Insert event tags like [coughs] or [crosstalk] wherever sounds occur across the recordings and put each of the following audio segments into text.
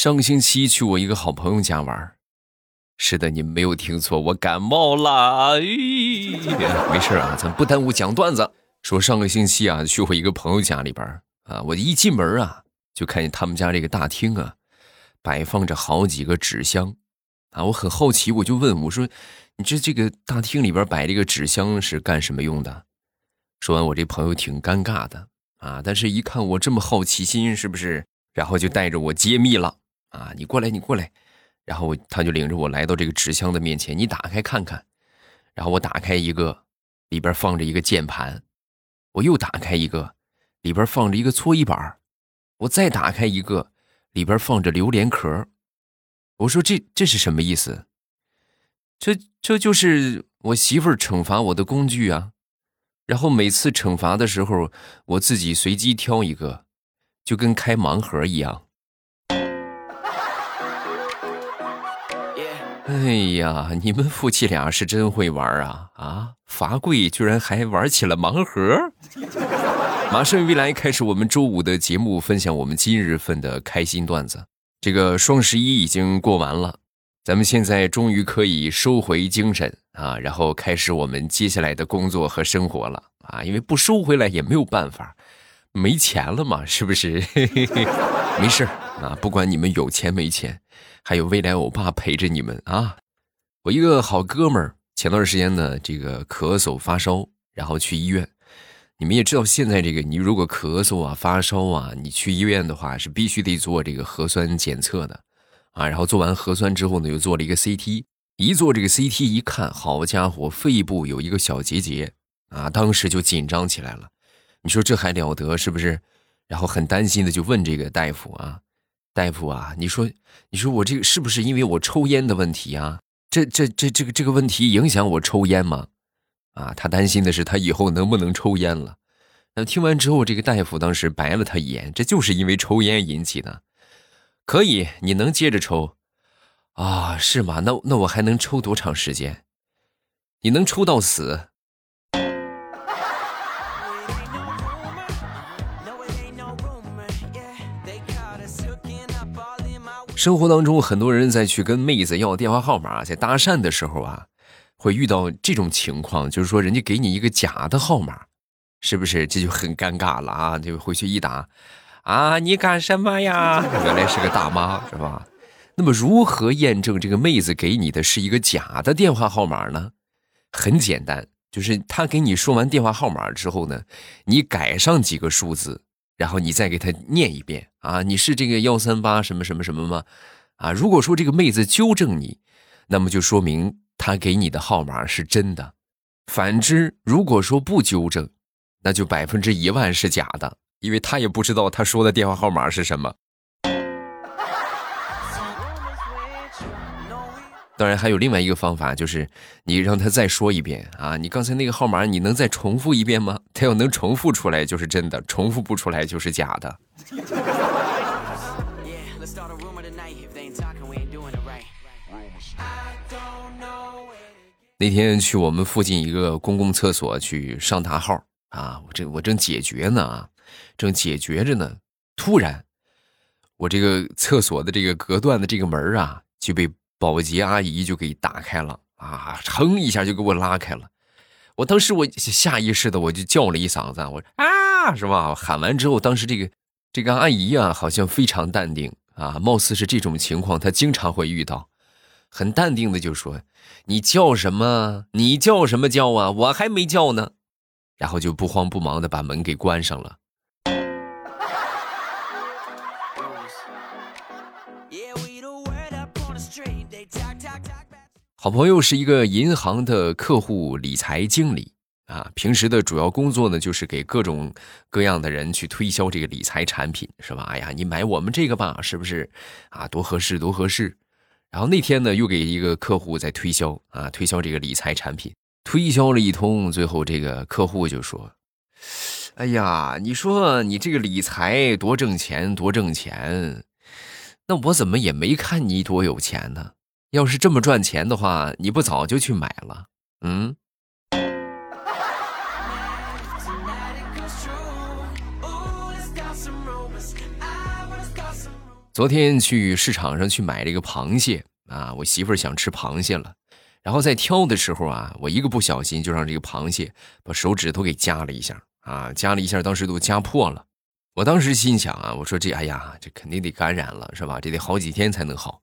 上个星期去我一个好朋友家玩是的，你没有听错，我感冒了。哎 [laughs] 没事啊，咱不耽误讲段子。说上个星期啊，去我一个朋友家里边啊，我一进门啊，就看见他们家这个大厅啊，摆放着好几个纸箱啊。我很好奇，我就问我说：“你这这个大厅里边摆这个纸箱是干什么用的？”说完，我这朋友挺尴尬的啊，但是一看我这么好奇心，是不是？然后就带着我揭秘了啊！你过来，你过来。然后他就领着我来到这个纸箱的面前，你打开看看。然后我打开一个，里边放着一个键盘。我又打开一个，里边放着一个搓衣板。我再打开一个，里边放着榴莲壳。我说这这是什么意思？这这就是我媳妇儿惩罚我的工具啊。然后每次惩罚的时候，我自己随机挑一个，就跟开盲盒一样。哎呀，你们夫妻俩是真会玩啊！啊，罚跪居然还玩起了盲盒。[laughs] 马上未来开始我们周五的节目，分享我们今日份的开心段子。这个双十一已经过完了，咱们现在终于可以收回精神啊，然后开始我们接下来的工作和生活了啊！因为不收回来也没有办法，没钱了嘛，是不是？[laughs] 没事啊，不管你们有钱没钱。还有未来欧巴陪着你们啊！我一个好哥们儿，前段时间呢，这个咳嗽发烧，然后去医院。你们也知道，现在这个你如果咳嗽啊、发烧啊，你去医院的话是必须得做这个核酸检测的啊。然后做完核酸之后呢，又做了一个 CT。一做这个 CT 一看，好家伙，肺部有一个小结节啊！当时就紧张起来了。你说这还了得是不是？然后很担心的就问这个大夫啊。大夫啊，你说，你说我这个是不是因为我抽烟的问题啊？这、这、这、这个、这个问题影响我抽烟吗？啊，他担心的是他以后能不能抽烟了。那听完之后，这个大夫当时白了他一眼，这就是因为抽烟引起的。可以，你能接着抽啊？是吗？那那我还能抽多长时间？你能抽到死？生活当中，很多人在去跟妹子要电话号码，在搭讪的时候啊，会遇到这种情况，就是说人家给你一个假的号码，是不是？这就很尴尬了啊！就回去一打，啊，你干什么呀？原来是个大妈，是吧？那么如何验证这个妹子给你的是一个假的电话号码呢？很简单，就是她给你说完电话号码之后呢，你改上几个数字。然后你再给他念一遍啊，你是这个幺三八什么什么什么吗？啊，如果说这个妹子纠正你，那么就说明她给你的号码是真的；反之，如果说不纠正，那就百分之一万是假的，因为她也不知道她说的电话号码是什么。当然，还有另外一个方法，就是你让他再说一遍啊！你刚才那个号码，你能再重复一遍吗？他要能重复出来，就是真的；重复不出来，就是假的。那天去我们附近一个公共厕所去上大号啊，我正我正解决呢啊，正解决着呢，突然，我这个厕所的这个隔断的这个门啊就被。保洁阿姨就给打开了啊，噌一下就给我拉开了。我当时我下意识的我就叫了一嗓子，我啊，是吧？喊完之后，当时这个这个阿姨啊，好像非常淡定啊，貌似是这种情况他经常会遇到，很淡定的就说：“你叫什么？你叫什么叫啊？我还没叫呢。”然后就不慌不忙的把门给关上了。好朋友是一个银行的客户理财经理啊，平时的主要工作呢就是给各种各样的人去推销这个理财产品，是吧？哎呀，你买我们这个吧，是不是啊？多合适，多合适。然后那天呢，又给一个客户在推销啊，推销这个理财产品，推销了一通，最后这个客户就说：“哎呀，你说你这个理财多挣钱，多挣钱，那我怎么也没看你多有钱呢？”要是这么赚钱的话，你不早就去买了？嗯。昨天去市场上去买了一个螃蟹啊，我媳妇儿想吃螃蟹了，然后在挑的时候啊，我一个不小心就让这个螃蟹把手指头给夹了一下啊，夹了一下，当时都夹破了。我当时心想啊，我说这哎呀，这肯定得感染了是吧？这得好几天才能好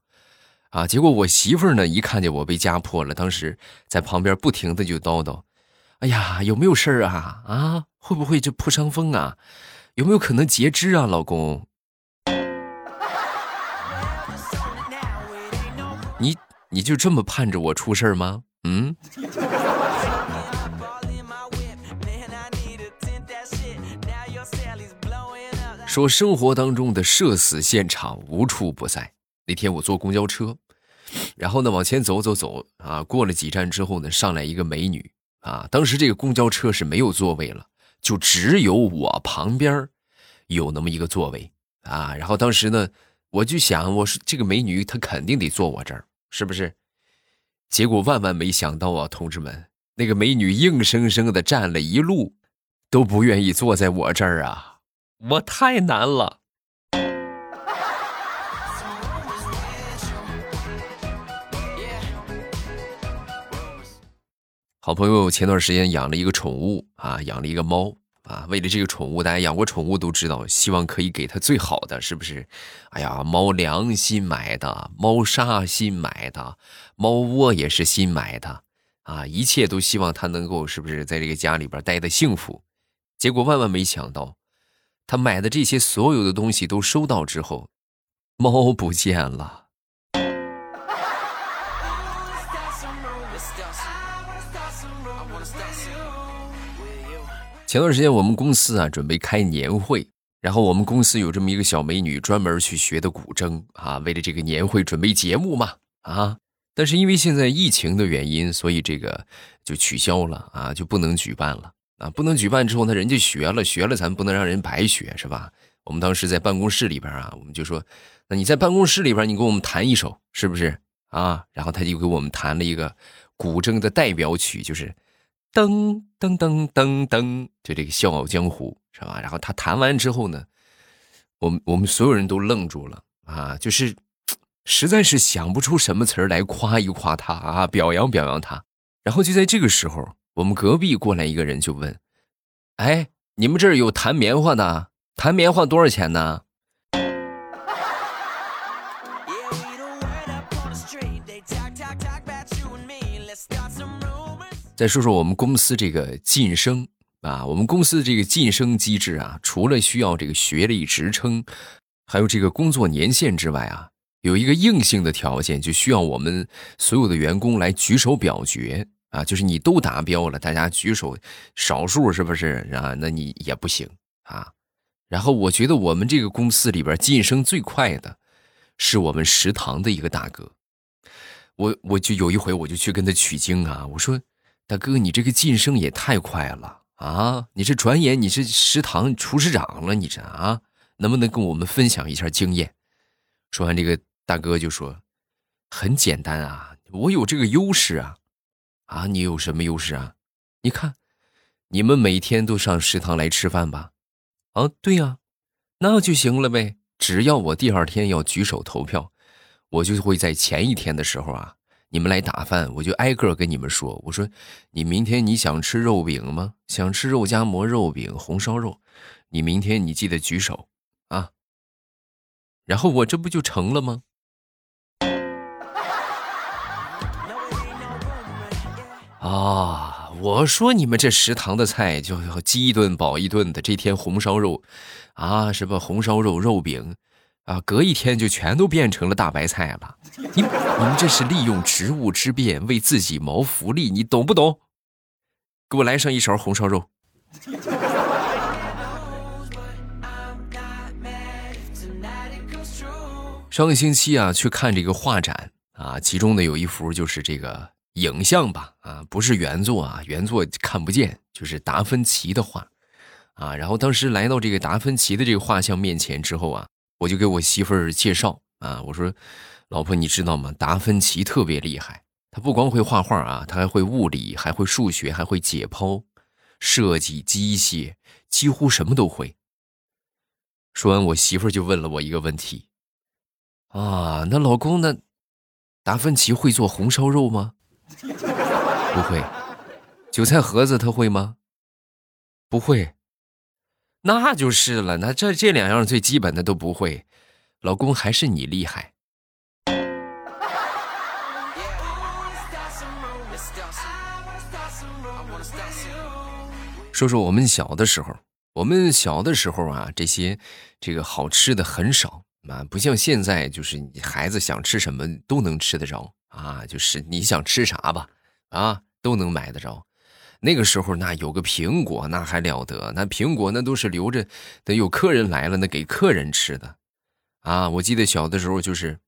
啊。结果我媳妇儿呢，一看见我被夹破了，当时在旁边不停的就叨叨：“哎呀，有没有事儿啊？啊，会不会这破伤风啊？有没有可能截肢啊，老公？”你就这么盼着我出事儿吗？嗯？说生活当中的社死现场无处不在。那天我坐公交车，然后呢往前走走走啊，过了几站之后呢，上来一个美女啊。当时这个公交车是没有座位了，就只有我旁边有那么一个座位啊。然后当时呢。我就想，我说这个美女她肯定得坐我这儿，是不是？结果万万没想到啊，同志们，那个美女硬生生的站了一路，都不愿意坐在我这儿啊！我太难了。好朋友前段时间养了一个宠物啊，养了一个猫。啊，为了这个宠物，大家养过宠物都知道，希望可以给它最好的，是不是？哎呀，猫粮新买的，猫砂新买的，猫窝也是新买的，啊，一切都希望它能够，是不是在这个家里边待的幸福？结果万万没想到，他买的这些所有的东西都收到之后，猫不见了。前段时间我们公司啊准备开年会，然后我们公司有这么一个小美女，专门去学的古筝啊，为了这个年会准备节目嘛啊。但是因为现在疫情的原因，所以这个就取消了啊，就不能举办了啊。不能举办之后，那人家学了学了，咱不能让人白学是吧？我们当时在办公室里边啊，我们就说，那你在办公室里边，你给我们弹一首是不是啊？然后他就给我们弹了一个古筝的代表曲，就是。噔噔噔噔噔，就这个《笑傲江湖》是吧？然后他弹完之后呢，我们我们所有人都愣住了啊，就是实在是想不出什么词儿来夸一夸他啊，表扬表扬他。然后就在这个时候，我们隔壁过来一个人就问：“哎，你们这儿有弹棉花的？弹棉花多少钱呢？”再说说我们公司这个晋升啊，我们公司的这个晋升机制啊，除了需要这个学历职称，还有这个工作年限之外啊，有一个硬性的条件，就需要我们所有的员工来举手表决啊，就是你都达标了，大家举手，少数是不是啊？那你也不行啊。然后我觉得我们这个公司里边晋升最快的，是我们食堂的一个大哥，我我就有一回我就去跟他取经啊，我说。大哥，你这个晋升也太快了啊！你这转眼你是食堂厨师长了，你这啊，能不能跟我们分享一下经验？说完这个，大哥就说：“很简单啊，我有这个优势啊！啊，你有什么优势啊？你看，你们每天都上食堂来吃饭吧？啊，对呀，那就行了呗。只要我第二天要举手投票，我就会在前一天的时候啊。”你们来打饭，我就挨个跟你们说。我说，你明天你想吃肉饼吗？想吃肉夹馍、肉饼、红烧肉，你明天你记得举手啊。然后我这不就成了吗？啊，我说你们这食堂的菜就饥一顿饱一顿的。这天红烧肉，啊，什么红烧肉、肉饼。啊，隔一天就全都变成了大白菜了。你你们这是利用职务之便为自己谋福利，你懂不懂？给我来上一勺红烧肉。上个星期啊，去看这个画展啊，其中呢有一幅就是这个影像吧，啊，不是原作啊，原作看不见，就是达芬奇的画啊。然后当时来到这个达芬奇的这个画像面前之后啊。我就给我媳妇儿介绍啊，我说：“老婆，你知道吗？达芬奇特别厉害，他不光会画画啊，他还会物理，还会数学，还会解剖、设计、机械，几乎什么都会。”说完，我媳妇儿就问了我一个问题：“啊，那老公那达芬奇会做红烧肉吗？不会。韭菜盒子他会吗？不会。那就是了，那这这两样最基本的都不会，老公还是你厉害。说说我们小的时候，我们小的时候啊，这些这个好吃的很少啊，不像现在，就是你孩子想吃什么都能吃得着啊，就是你想吃啥吧，啊都能买得着。那个时候那有个苹果那还了得，那苹果那都是留着等有客人来了那给客人吃的，啊，我记得小的时候就是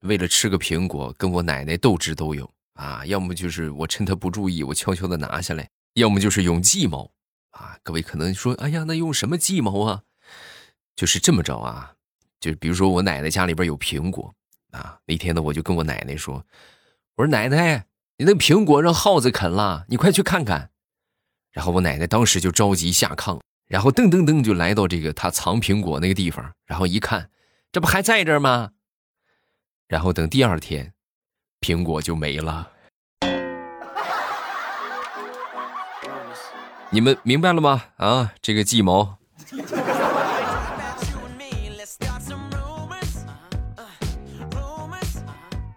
为了吃个苹果，跟我奶奶斗智斗勇啊，要么就是我趁她不注意我悄悄的拿下来，要么就是用计谋啊。各位可能说，哎呀，那用什么计谋啊？就是这么着啊，就比如说我奶奶家里边有苹果啊，那天呢我就跟我奶奶说，我说奶奶，你那苹果让耗子啃了，你快去看看。然后我奶奶当时就着急下炕，然后噔噔噔就来到这个她藏苹果那个地方，然后一看，这不还在这儿吗？然后等第二天，苹果就没了。你们明白了吗？啊，这个计谋。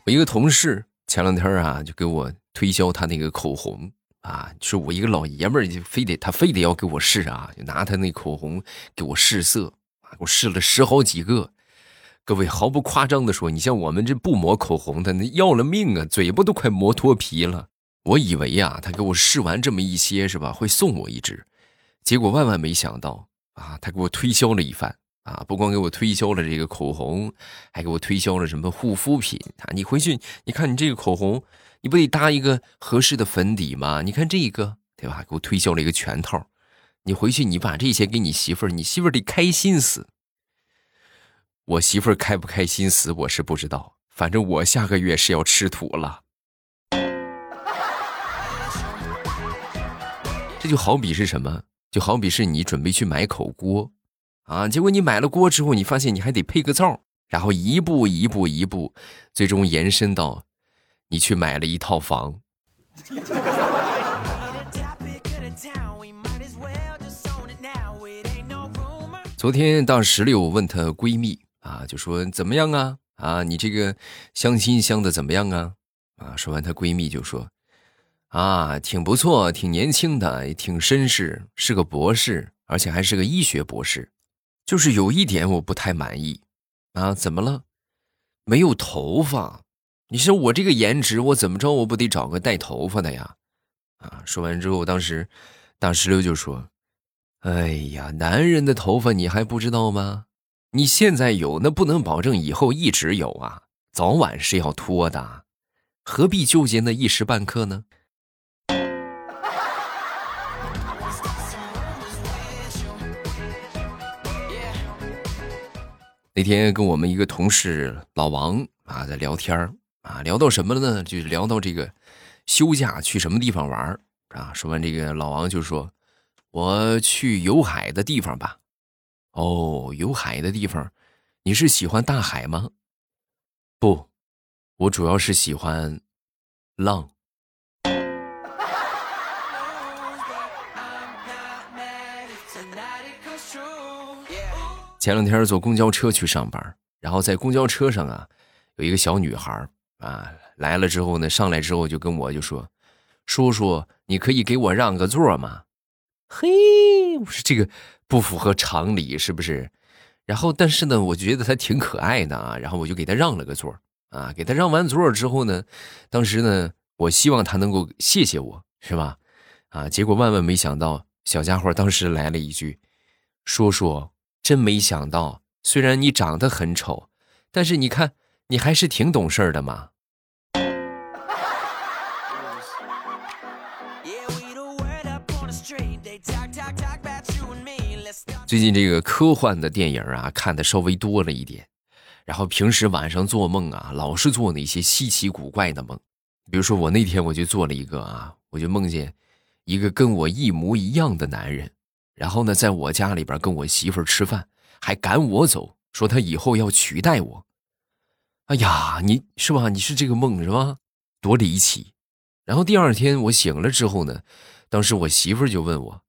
我一个同事前两天啊，就给我推销他那个口红。啊，是我一个老爷们儿，就非得他非得要给我试啊，就拿他那口红给我试色啊，我试了十好几个。各位毫不夸张的说，你像我们这不抹口红的，那要了命啊，嘴巴都快磨脱皮了。我以为呀，他给我试完这么一些是吧，会送我一支，结果万万没想到啊，他给我推销了一番啊，不光给我推销了这个口红，还给我推销了什么护肤品啊。你回去你看你这个口红。你不得搭一个合适的粉底吗？你看这一个，对吧？给我推销了一个全套。你回去，你把这些给你媳妇儿，你媳妇儿得开心死。我媳妇儿开不开心死，我是不知道。反正我下个月是要吃土了。这就好比是什么？就好比是你准备去买口锅，啊，结果你买了锅之后，你发现你还得配个灶，然后一步一步一步，最终延伸到。你去买了一套房。昨天大石榴问她闺蜜啊，就说怎么样啊？啊，你这个相亲相的怎么样啊？啊，说完她闺蜜就说，啊，挺不错，挺年轻的，也挺绅士，是个博士，而且还是个医学博士。就是有一点我不太满意，啊，怎么了？没有头发。你说我这个颜值，我怎么着，我不得找个带头发的呀？啊！说完之后，当时大石榴就说：“哎呀，男人的头发你还不知道吗？你现在有，那不能保证以后一直有啊，早晚是要脱的，何必纠结那一时半刻呢？”那天跟我们一个同事老王啊在聊天啊，聊到什么了呢？就是聊到这个休假去什么地方玩啊？说完这个，老王就说：“我去有海的地方吧。”哦，有海的地方，你是喜欢大海吗？不，我主要是喜欢浪。前两天坐公交车去上班，然后在公交车上啊，有一个小女孩。啊，来了之后呢，上来之后就跟我就说：“叔叔，你可以给我让个座吗？”嘿，我说这个不符合常理，是不是？然后，但是呢，我觉得他挺可爱的啊，然后我就给他让了个座啊。给他让完座之后呢，当时呢，我希望他能够谢谢我，是吧？啊，结果万万没想到，小家伙当时来了一句：“叔叔，真没想到，虽然你长得很丑，但是你看。”你还是挺懂事的嘛。最近这个科幻的电影啊，看的稍微多了一点，然后平时晚上做梦啊，老是做那些稀奇古怪的梦。比如说我那天我就做了一个啊，我就梦见一个跟我一模一样的男人，然后呢，在我家里边跟我媳妇儿吃饭，还赶我走，说他以后要取代我。哎呀，你是吧？你是这个梦是吧？多离奇。然后第二天我醒了之后呢，当时我媳妇就问我：“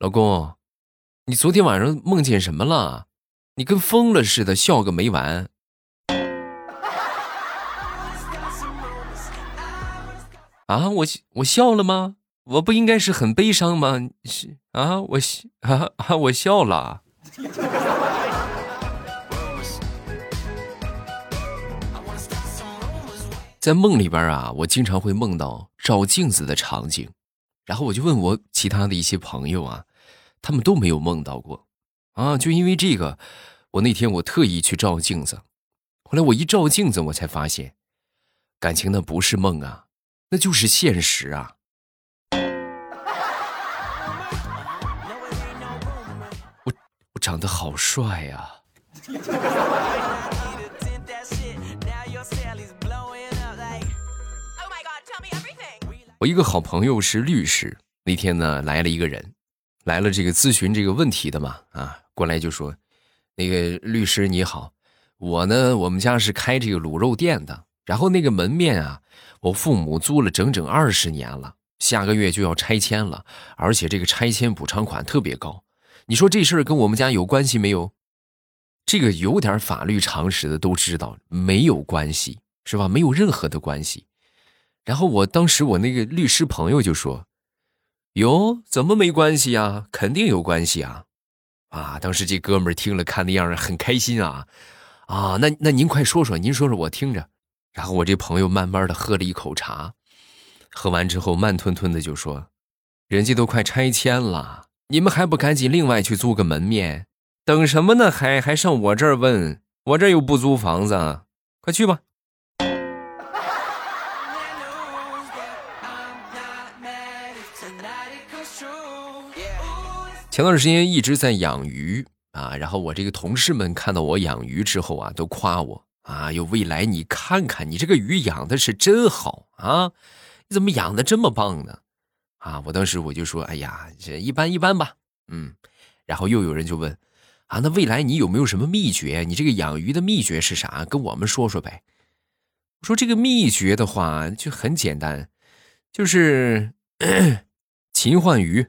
老公，你昨天晚上梦见什么了？你跟疯了似的，笑个没完。”啊，我我笑了吗？我不应该是很悲伤吗？是啊，我笑啊啊，我笑了。在梦里边啊，我经常会梦到照镜子的场景，然后我就问我其他的一些朋友啊，他们都没有梦到过，啊，就因为这个，我那天我特意去照镜子，后来我一照镜子，我才发现，感情那不是梦啊，那就是现实啊。[laughs] 我我长得好帅呀。[laughs] 我一个好朋友是律师，那天呢来了一个人，来了这个咨询这个问题的嘛，啊，过来就说，那个律师你好，我呢我们家是开这个卤肉店的，然后那个门面啊，我父母租了整整二十年了，下个月就要拆迁了，而且这个拆迁补偿款特别高，你说这事儿跟我们家有关系没有？这个有点法律常识的都知道没有关系，是吧？没有任何的关系。然后我当时我那个律师朋友就说：“哟，怎么没关系呀？肯定有关系啊！”啊，当时这哥们儿听了看那样很开心啊，啊，那那您快说说，您说说我听着。然后我这朋友慢慢的喝了一口茶，喝完之后慢吞吞的就说：“人家都快拆迁了，你们还不赶紧另外去租个门面？等什么呢？还还上我这儿问？我这又不租房子，快去吧。”前段时间一直在养鱼啊，然后我这个同事们看到我养鱼之后啊，都夸我啊，有未来，你看看你这个鱼养的是真好啊，你怎么养的这么棒呢？啊，我当时我就说，哎呀，这一般一般吧，嗯，然后又有人就问，啊，那未来你有没有什么秘诀？你这个养鱼的秘诀是啥？跟我们说说呗。我说这个秘诀的话就很简单，就是 [coughs] 勤换鱼。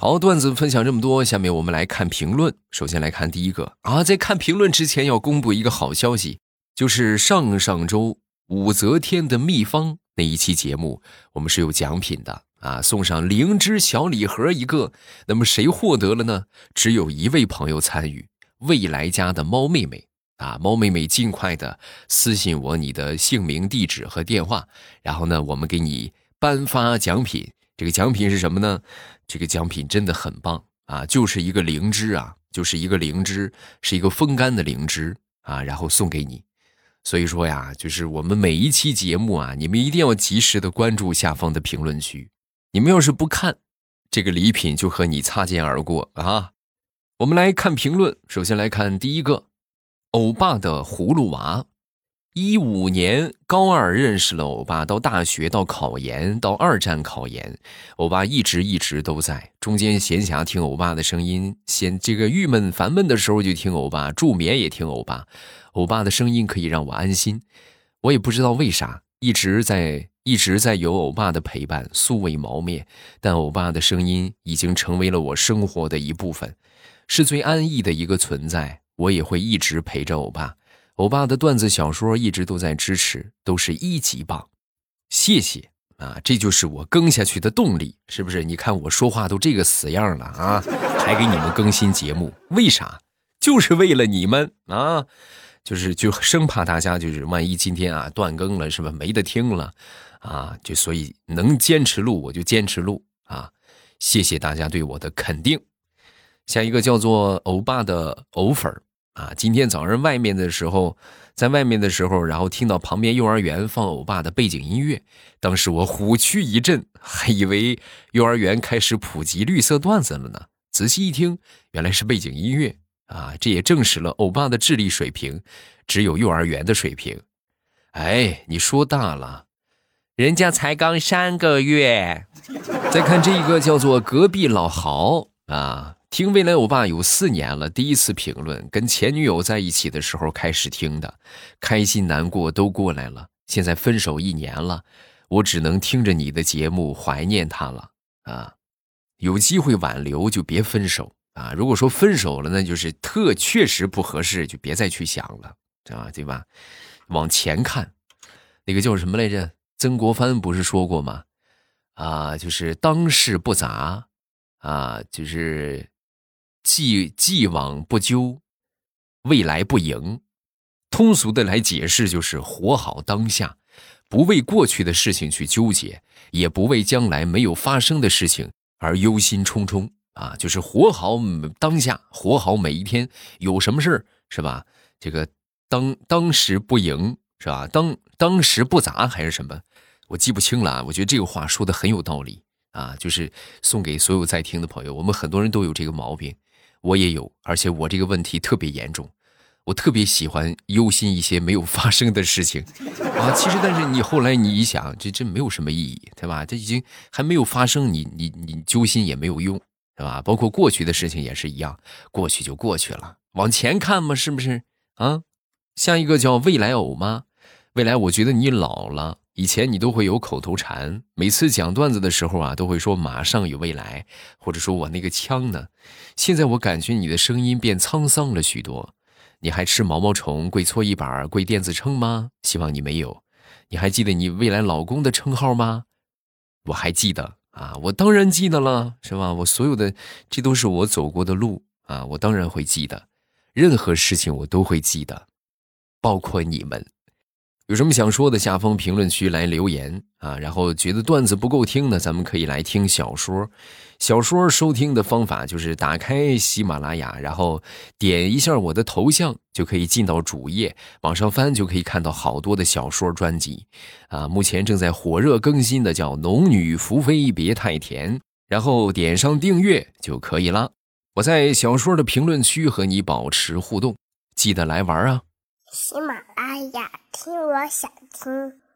好，段子分享这么多，下面我们来看评论。首先来看第一个啊，在看评论之前要公布一个好消息，就是上上周武则天的秘方那一期节目，我们是有奖品的啊，送上灵芝小礼盒一个。那么谁获得了呢？只有一位朋友参与，未来家的猫妹妹啊，猫妹妹尽快的私信我你的姓名、地址和电话，然后呢，我们给你颁发奖品。这个奖品是什么呢？这个奖品真的很棒啊，就是一个灵芝啊，就是一个灵芝，是一个风干的灵芝啊，然后送给你。所以说呀，就是我们每一期节目啊，你们一定要及时的关注下方的评论区。你们要是不看，这个礼品就和你擦肩而过啊。我们来看评论，首先来看第一个，欧巴的葫芦娃。一五年高二认识了欧巴，到大学，到考研，到二战考研，欧巴一直一直都在。中间闲暇听欧巴的声音，闲这个郁闷烦闷的时候就听欧巴，助眠也听欧巴。欧巴的声音可以让我安心。我也不知道为啥，一直在一直在有欧巴的陪伴，素未谋面，但欧巴的声音已经成为了我生活的一部分，是最安逸的一个存在。我也会一直陪着欧巴。欧巴的段子小说一直都在支持，都是一级棒，谢谢啊！这就是我更下去的动力，是不是？你看我说话都这个死样了啊，还给你们更新节目，为啥？就是为了你们啊！就是就生怕大家就是万一今天啊断更了，是吧？没得听了啊，就所以能坚持录我就坚持录啊！谢谢大家对我的肯定。下一个叫做欧巴的欧粉儿。啊，今天早上外面的时候，在外面的时候，然后听到旁边幼儿园放欧巴的背景音乐，当时我虎躯一震，还以为幼儿园开始普及绿色段子了呢。仔细一听，原来是背景音乐啊！这也证实了欧巴的智力水平只有幼儿园的水平。哎，你说大了，人家才刚三个月。再看这个叫做隔壁老豪。啊，听未来欧巴有四年了，第一次评论，跟前女友在一起的时候开始听的，开心难过都过来了。现在分手一年了，我只能听着你的节目怀念他了啊。有机会挽留就别分手啊！如果说分手了，那就是特确实不合适，就别再去想了，啊，对吧？往前看，那个叫什么来着？曾国藩不是说过吗？啊，就是当世不杂。啊，就是既既往不咎，未来不迎。通俗的来解释，就是活好当下，不为过去的事情去纠结，也不为将来没有发生的事情而忧心忡忡。啊，就是活好当下，活好每一天。有什么事是吧？这个当当时不迎是吧？当当时不杂还是什么？我记不清了。我觉得这个话说的很有道理。啊，就是送给所有在听的朋友。我们很多人都有这个毛病，我也有，而且我这个问题特别严重。我特别喜欢忧心一些没有发生的事情啊。其实，但是你后来你一想，这这没有什么意义，对吧？这已经还没有发生，你你你揪心也没有用，对吧？包括过去的事情也是一样，过去就过去了，往前看嘛，是不是？啊，像一个叫未来偶吗？未来，我觉得你老了。以前你都会有口头禅，每次讲段子的时候啊，都会说“马上有未来”，或者说我那个枪呢。现在我感觉你的声音变沧桑了许多。你还吃毛毛虫、跪搓衣板、跪电子秤吗？希望你没有。你还记得你未来老公的称号吗？我还记得啊，我当然记得了，是吧？我所有的，这都是我走过的路啊，我当然会记得。任何事情我都会记得，包括你们。有什么想说的，下方评论区来留言啊！然后觉得段子不够听的，咱们可以来听小说。小说收听的方法就是打开喜马拉雅，然后点一下我的头像，就可以进到主页，往上翻就可以看到好多的小说专辑。啊，目前正在火热更新的叫《农女福妃别太甜》，然后点上订阅就可以了。我在小说的评论区和你保持互动，记得来玩啊！喜马拉雅，听我想听。